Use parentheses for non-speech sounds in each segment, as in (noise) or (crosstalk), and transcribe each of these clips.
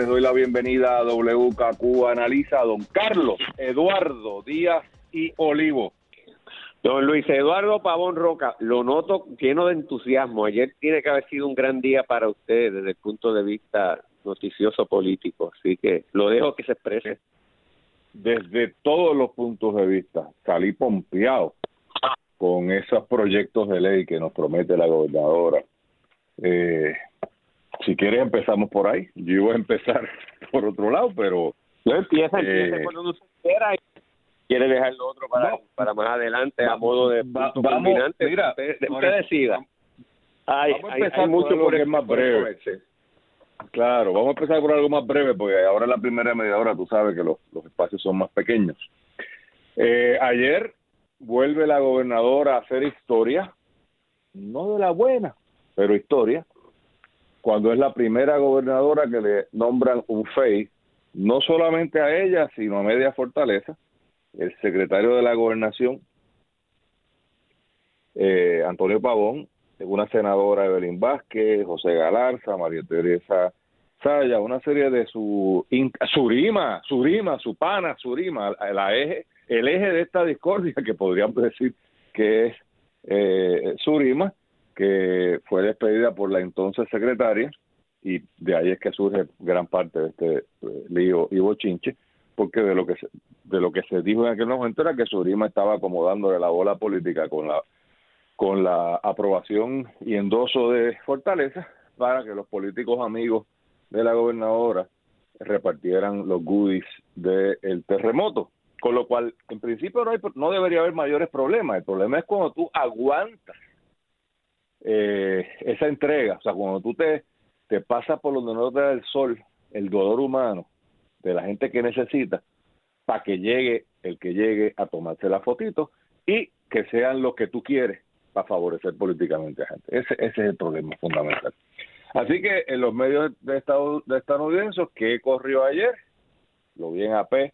Le doy la bienvenida a WKQ Analiza a don Carlos Eduardo Díaz y Olivo. Don Luis Eduardo Pavón Roca, lo noto lleno de entusiasmo. Ayer tiene que haber sido un gran día para usted desde el punto de vista noticioso político, así que lo dejo que se exprese. Desde todos los puntos de vista, salí pompeado con esos proyectos de ley que nos promete la gobernadora. Eh, si quieres empezamos por ahí. Yo iba a empezar (laughs) por otro lado, pero... No empieza, empieza eh, cuando uno quiera y quiere dejar lo otro para, para más adelante a modo de va, vamos, Mira, usted, usted decida. Hay, vamos a empezar hay, mucho por, el más breve. Claro, vamos a empezar por algo más breve, porque ahora en la primera media hora tú sabes que los, los espacios son más pequeños. Eh, ayer vuelve la gobernadora a hacer historia, no de la buena, pero historia, cuando es la primera gobernadora que le nombran un FEI, no solamente a ella, sino a media fortaleza, el secretario de la gobernación, eh, Antonio Pavón, una senadora Evelyn Vázquez, José Galarza, María Teresa Saya, una serie de su Surima, Surima, su pana, Surima, la eje, el eje de esta discordia que podríamos decir que es eh, Surima, que fue despedida por la entonces secretaria y de ahí es que surge gran parte de este eh, lío y bochinche porque de lo que se, de lo que se dijo en aquel momento era que Surima estaba acomodándole la bola política con la con la aprobación y endoso de Fortaleza para que los políticos amigos de la gobernadora repartieran los goodies del terremoto. Con lo cual, en principio no, hay, no debería haber mayores problemas. El problema es cuando tú aguantas eh, esa entrega, o sea, cuando tú te, te pasas por donde no te da el sol, el dolor humano de la gente que necesita, para que llegue el que llegue a tomarse la fotito y que sean los que tú quieres para favorecer políticamente a gente. Ese, ese es el problema fundamental. Así que en los medios de, Estados, de estadounidenses, ¿qué corrió ayer? Lo vi en AP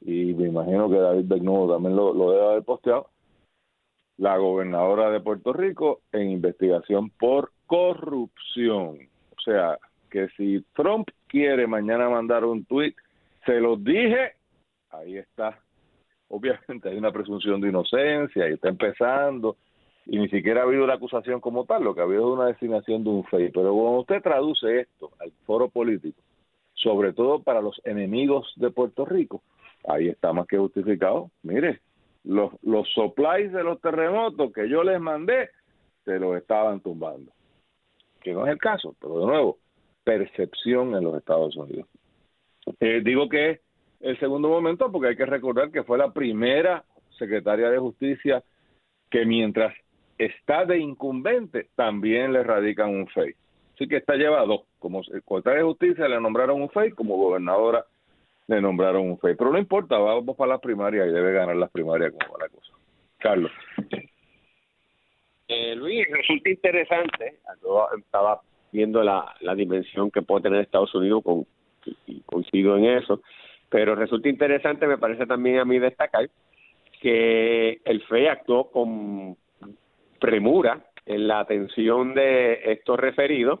y me imagino que David Bernudo también lo, lo debe haber posteado la gobernadora de Puerto Rico en investigación por corrupción. O sea, que si Trump quiere mañana mandar un tuit, se los dije, ahí está. Obviamente hay una presunción de inocencia y está empezando y ni siquiera ha habido la acusación como tal, lo que ha habido es una designación de un FEI. Pero cuando usted traduce esto al foro político, sobre todo para los enemigos de Puerto Rico, ahí está más que justificado. Mire, los, los supplies de los terremotos que yo les mandé, se los estaban tumbando. Que no es el caso, pero de nuevo, percepción en los Estados Unidos. Eh, digo que es el segundo momento porque hay que recordar que fue la primera secretaria de justicia que mientras está de incumbente también le radican un FEI. Así que está llevado, como secretaria de justicia le nombraron un FEI, como gobernadora le nombraron un FEI. Pero no importa, vamos para las primarias y debe ganar las primarias como va la cosa. Carlos. Eh, Luis, resulta interesante, estaba viendo la, la dimensión que puede tener Estados Unidos con, y coincido en eso, pero resulta interesante, me parece también a mí destacar que el FEI actuó con premura en la atención de estos referidos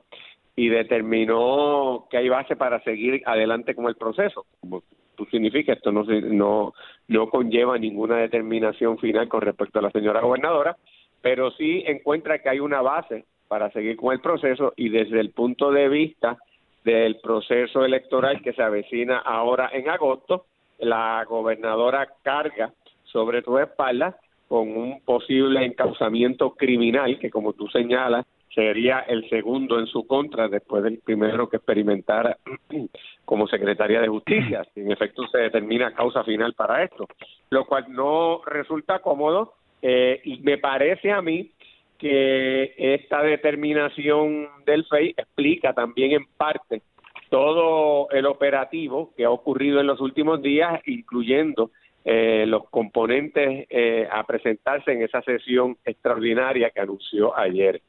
y determinó que hay base para seguir adelante con el proceso. Como tú significa, esto no, no, no conlleva ninguna determinación final con respecto a la señora gobernadora, pero sí encuentra que hay una base para seguir con el proceso y desde el punto de vista del proceso electoral que se avecina ahora en agosto, la gobernadora carga sobre tu espalda con un posible encauzamiento criminal que como tú señalas sería el segundo en su contra después del primero que experimentara (clears throat) como secretaria de justicia. En efecto se determina causa final para esto, lo cual no resulta cómodo eh, y me parece a mí que esta determinación del FEI explica también en parte todo el operativo que ha ocurrido en los últimos días, incluyendo eh, los componentes eh, a presentarse en esa sesión extraordinaria que anunció ayer.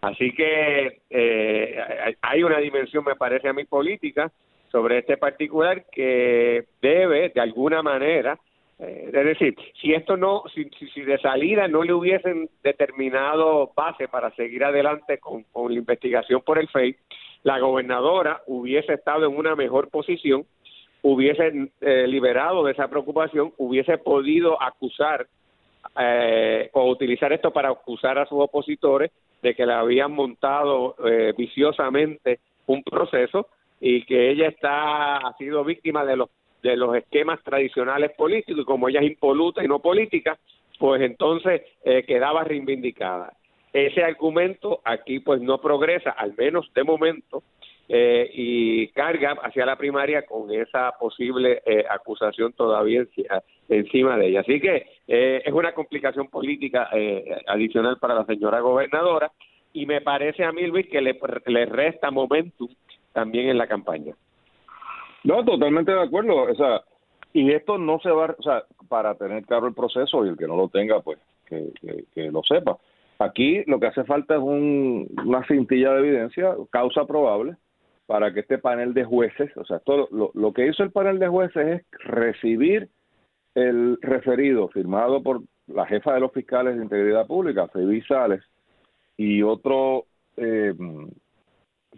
Así que eh, hay una dimensión, me parece a mí, política sobre este particular que debe, de alguna manera, es decir, si esto no, si, si, de salida no le hubiesen determinado base para seguir adelante con, con la investigación por el FEI, la gobernadora hubiese estado en una mejor posición, hubiese eh, liberado de esa preocupación, hubiese podido acusar eh, o utilizar esto para acusar a sus opositores de que le habían montado eh, viciosamente un proceso y que ella está ha sido víctima de los de los esquemas tradicionales políticos y como ella es impoluta y no política, pues entonces eh, quedaba reivindicada. Ese argumento aquí pues no progresa, al menos de momento, eh, y carga hacia la primaria con esa posible eh, acusación todavía encima de ella. Así que es una complicación política adicional para la señora gobernadora y me parece a mí, Luis, que le, le resta momentum también en la campaña. No, totalmente de acuerdo. O sea, y esto no se va, o sea, para tener claro el proceso y el que no lo tenga, pues que, que, lo sepa. Aquí lo que hace falta es un, una cintilla de evidencia, causa probable, para que este panel de jueces, o sea, todo lo, que hizo el panel de jueces es recibir el referido firmado por la jefa de los fiscales de integridad pública, Felipe Sales, y otro eh,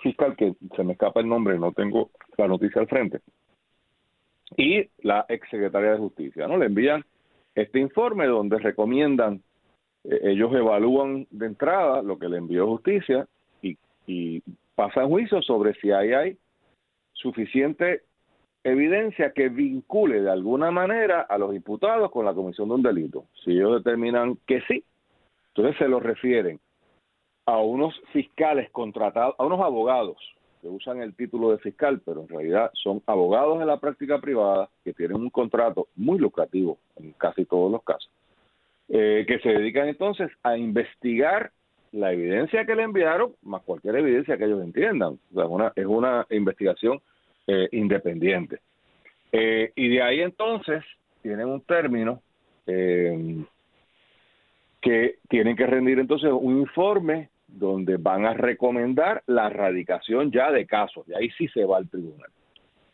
fiscal que se me escapa el nombre, no tengo la noticia al frente, y la exsecretaria de Justicia, ¿no? Le envían este informe donde recomiendan, eh, ellos evalúan de entrada lo que le envió Justicia y, y pasan juicio sobre si hay, hay suficiente evidencia que vincule de alguna manera a los imputados con la comisión de un delito. Si ellos determinan que sí, entonces se lo refieren a unos fiscales contratados, a unos abogados que usan el título de fiscal, pero en realidad son abogados de la práctica privada que tienen un contrato muy lucrativo en casi todos los casos, eh, que se dedican entonces a investigar la evidencia que le enviaron, más cualquier evidencia que ellos entiendan. O sea, una, es una investigación eh, independiente. Eh, y de ahí entonces tienen un término que tienen que rendir entonces un informe donde van a recomendar la erradicación ya de casos, y ahí sí se va al tribunal.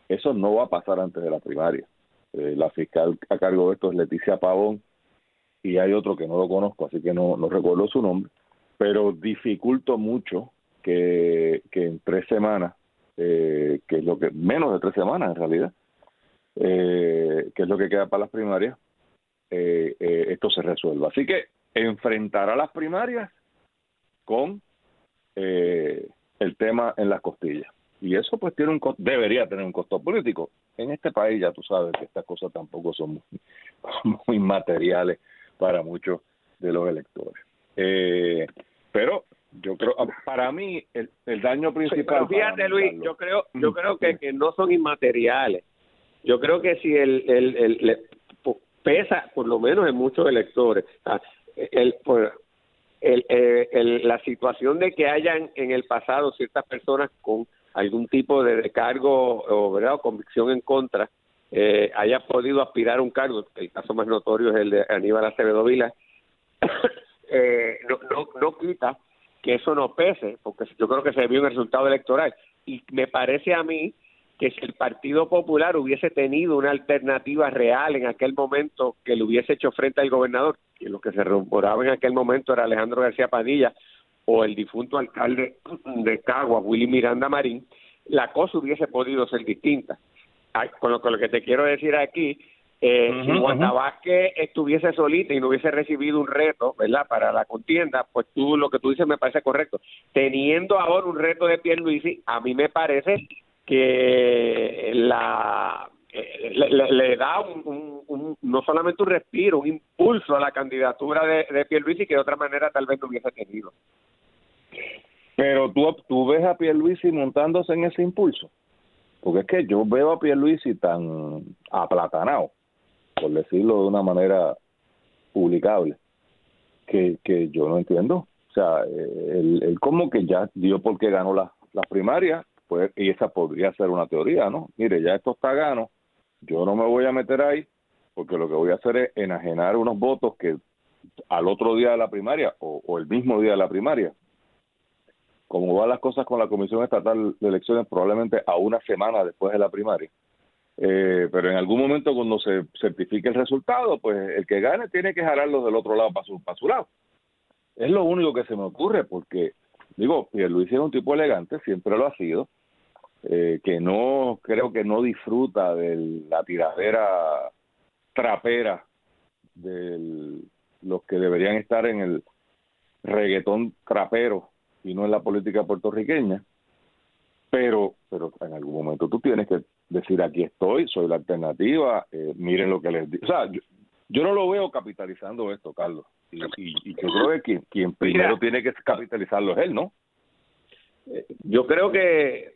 Eso no va a pasar antes de la primaria. Eh, la fiscal a cargo de esto es Leticia Pavón, y hay otro que no lo conozco, así que no, no recuerdo su nombre, pero dificulto mucho que, en tres semanas, eh, que es lo que, menos de tres semanas en realidad, eh, que es lo que queda para las primarias, esto se resuelva. Así que enfrentar a las primarias con eh, el tema en las costillas. Y eso pues tiene un debería tener un costo político. En este país ya tú sabes que estas cosas tampoco son muy, (laughs) materiales para muchos de los electores. Eh, pero yo creo, para mí el, daño principal. fíjate Luis, yo creo, yo creo que, que no son inmateriales. Yo creo que si el, el, el, pesa, por lo menos en muchos electores, el, el, eh, el, la situación de que hayan en el pasado ciertas personas con algún tipo de cargo o, ¿verdad? convicción en contra eh, haya podido aspirar a un cargo, el caso más notorio es el de Aníbal Acevedo Vila, eh, no, no, no quita que eso no pese, porque yo creo que se vio un resultado electoral. Y me parece a mí que si el Partido Popular hubiese tenido una alternativa real en aquel momento que le hubiese hecho frente al gobernador, que lo que se rumoraba en aquel momento era Alejandro García Padilla o el difunto alcalde de Cagua, Willy Miranda Marín, la cosa hubiese podido ser distinta. Con lo, con lo que te quiero decir aquí, eh, si Wanda estuviese solita y no hubiese recibido un reto, ¿verdad? Para la contienda, pues tú lo que tú dices me parece correcto. Teniendo ahora un reto de Pierluisi, a mí me parece que la eh, le, da un, no solamente un respiro, un impulso a la candidatura de, de Pierluisi que de otra manera tal vez no hubiese tenido. Pero tú, tú ves a Pierluisi montándose en ese impulso, porque es que yo veo a Pierluisi tan aplatanado, por decirlo de una manera publicable, que, que yo no entiendo. O sea, él, él como que ya dio porque ganó las la primarias pues, y esa podría ser una teoría, ¿no? Mire, ya esto está gano, yo no me voy a meter ahí porque lo que voy a hacer es enajenar unos votos que al otro día de la primaria o, el mismo día de la primaria, como van las cosas con la Comisión Estatal de Elecciones, probablemente a una semana después de la primaria. Eh, pero en algún momento cuando se certifique el resultado, pues el que gane tiene que jalarlos del otro lado para su, para su lado. Es lo único que se me ocurre porque digo, Luis es un tipo elegante, siempre lo ha sido, eh, que no, creo que no disfruta de la tiradera trapera de los que deberían estar en el reggaetón trapero y no en la política puertorriqueña, pero, pero en algún momento tú tienes que decir aquí estoy, soy la alternativa, eh, miren lo que les digo. O sea, yo, no lo veo capitalizando esto, Carlos. Y, y, yo creo que quien, primero tiene que capitalizarlo es él, ¿no? Eh, yo creo que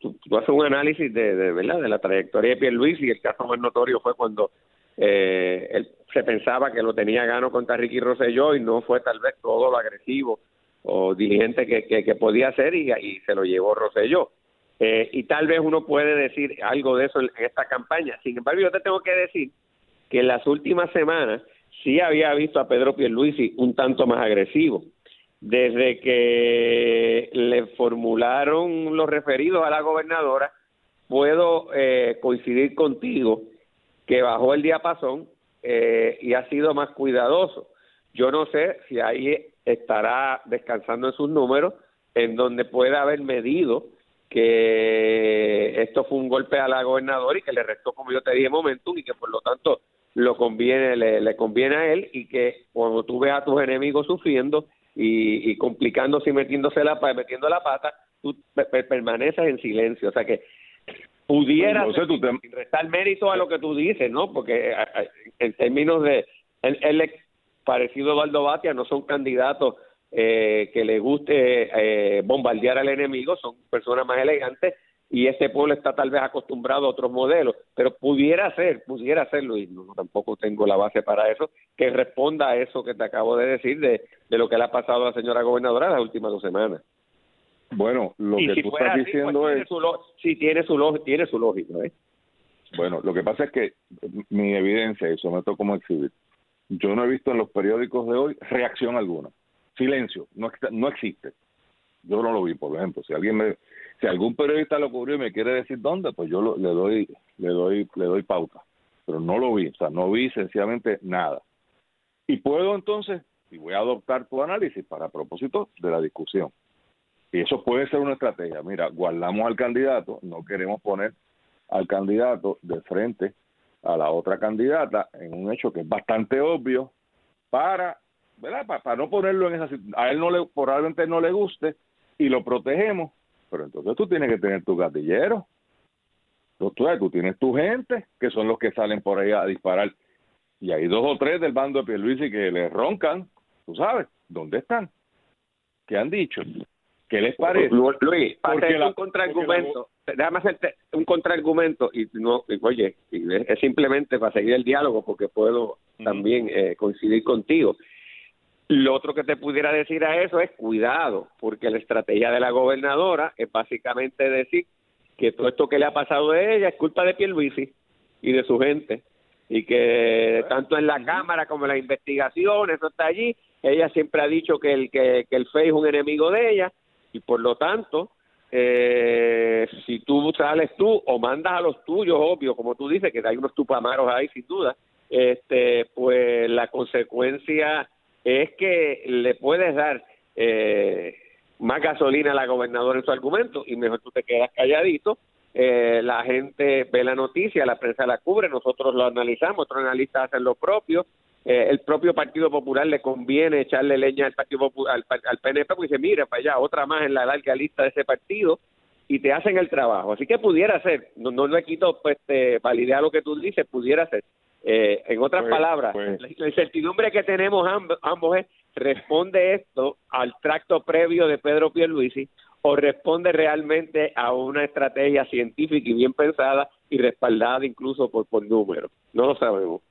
tú, haces un análisis de, de, ¿verdad? de la trayectoria de Luis y el caso más notorio fue cuando eh, él se pensaba que lo tenía gano contra Ricky Rosselló y no fue tal vez todo lo agresivo o diligente que, que, podía ser y, se lo llevó Rosselló. Eh, y tal vez uno puede decir algo de eso en, esta campaña. Sin embargo, yo te tengo que decir que en las últimas semanas sí había visto a Pedro Pierluisi un tanto más agresivo. Desde que le formularon los referidos a la gobernadora, puedo eh, coincidir contigo que bajó el diapasón eh, y ha sido más cuidadoso. Yo no sé si ahí estará descansando en sus números, en donde puede haber medido que esto fue un golpe a la gobernadora y que le restó, como yo te dije, momentum y que por lo tanto lo conviene, le, conviene a él y que cuando tú ves a tus enemigos sufriendo y, y complicándose y metiéndose la, metiendo la pata, tú permaneces en silencio. O sea que pudiera restar mérito a lo que tú dices, ¿no? Porque en términos de él, él parecido a Eduardo Batia no son candidatos eh, que le guste eh, bombardear al enemigo, son personas más elegantes y este pueblo está tal vez acostumbrado a otros modelos, pero pudiera ser, pudiera ser, Luis, no, tampoco tengo la base para eso, que responda a eso que te acabo de decir de, de lo que le ha pasado a la señora gobernadora las últimas dos semanas. Bueno, lo que tú estás pues diciendo es... sí, tiene su, tiene su lógica. ¿eh? Bueno, lo que pasa es que mi evidencia, y someto como exhibir, yo no he visto en los periódicos de hoy reacción alguna. Silencio, no, no existe. Yo no lo vi, por ejemplo. Si alguien me, si algún periodista lo cubrió y me quiere decir dónde, pues yo le doy, le doy, le doy pauta. Pero no lo vi, o sea, no vi sencillamente nada. Y puedo entonces, y voy a adoptar tu análisis para propósito de la discusión. Y eso puede ser una estrategia. Mira, guardamos al candidato, no queremos poner al candidato de frente a la otra candidata en un hecho que es bastante obvio para, ¿verdad? Para, no ponerlo en esa situación. A él no le, probablemente no le guste y lo protegemos, pero entonces tú tienes que tener tu gatillero. Tú, tú, tienes tu gente, que son los que salen por ahí a disparar. Y hay dos o tres del bando de Pierluisi que le roncan, tú sabes, ¿dónde están? ¿Qué han dicho? ¿Qué les parece? Luis, para un contraargumento, déjame hacerte un contraargumento y no, oye, es simplemente para seguir el diálogo porque puedo también eh, coincidir contigo. Lo otro que te pudiera decir a eso es cuidado, porque la estrategia de la gobernadora es básicamente decir que todo esto que le ha pasado a ella es culpa de Pierluisi y de su gente y que tanto en la cámara como en las investigaciones eso está allí ella siempre ha dicho que el que, que el FEI es un enemigo de ella y por lo tanto, eh, si tú sales tú o mandas a los tuyos, obvio, como tú dices, que hay unos tupamaros ahí sin duda, este, pues la consecuencia es que le puedes dar eh, más gasolina a la gobernadora en su argumento y mejor tú te quedas calladito. Eh, la gente ve la noticia, la prensa la cubre, nosotros lo analizamos, otros analistas hacen lo propio, eh, el propio Partido Popular le conviene echarle leña al Partido al, PNP porque dice, mira, para allá, otra más en la larga lista de ese partido y te hacen el trabajo. Así que pudiera ser, no, no le quito pues, este, validez a lo que tú dices, pudiera ser. Eh, en otras pues, palabras, pues. la incertidumbre que tenemos ambos, es, ¿responde esto al tracto previo de Pedro Pierluisi o responde realmente a una estrategia científica y bien pensada y respaldada incluso por, por números? No lo sabemos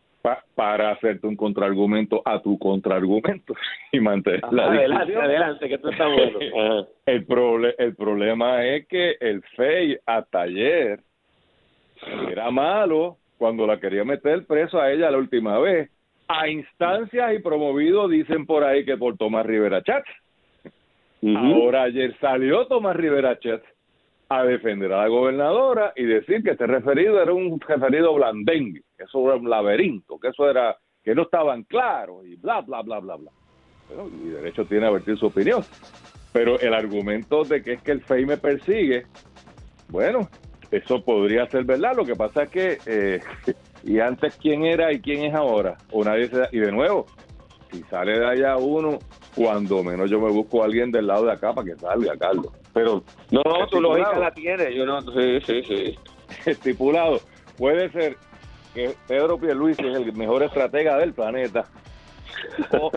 para hacerte un contraargumento a tu contraargumento (laughs) y mantener la adelante, adelante, que tú estás bueno. (laughs) el, el problema es que el FEI hasta ayer era malo cuando la quería meter preso a ella la última vez, a instancias y promovido, dicen por ahí que por Tomás Rivera Chat. Ahora ayer salió Tomás Rivera Chat a defender a la gobernadora y decir que este referido era un referido blandengue, que eso era un laberinto, que eso era, que no estaban claros y bla, bla, bla, bla, bla. Pero, y derecho tiene a vertir su opinión. Pero el argumento de que es que el FEI me persigue, bueno, eso podría ser verdad. Lo que pasa es que, eh, (laughs) y antes quién era y quién es ahora, o nadie se da- y de nuevo, si sale de allá uno, cuando menos yo me busco a alguien del lado de acá para que salga, Carlos. Pero No, tu lógica la tiene. Yo no, sí, sí, sí. (laughs) estipulado, puede ser que Pedro Pierluisi es el mejor estratega del planeta. (laughs) O,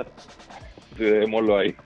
sí, dejémoslo ahí.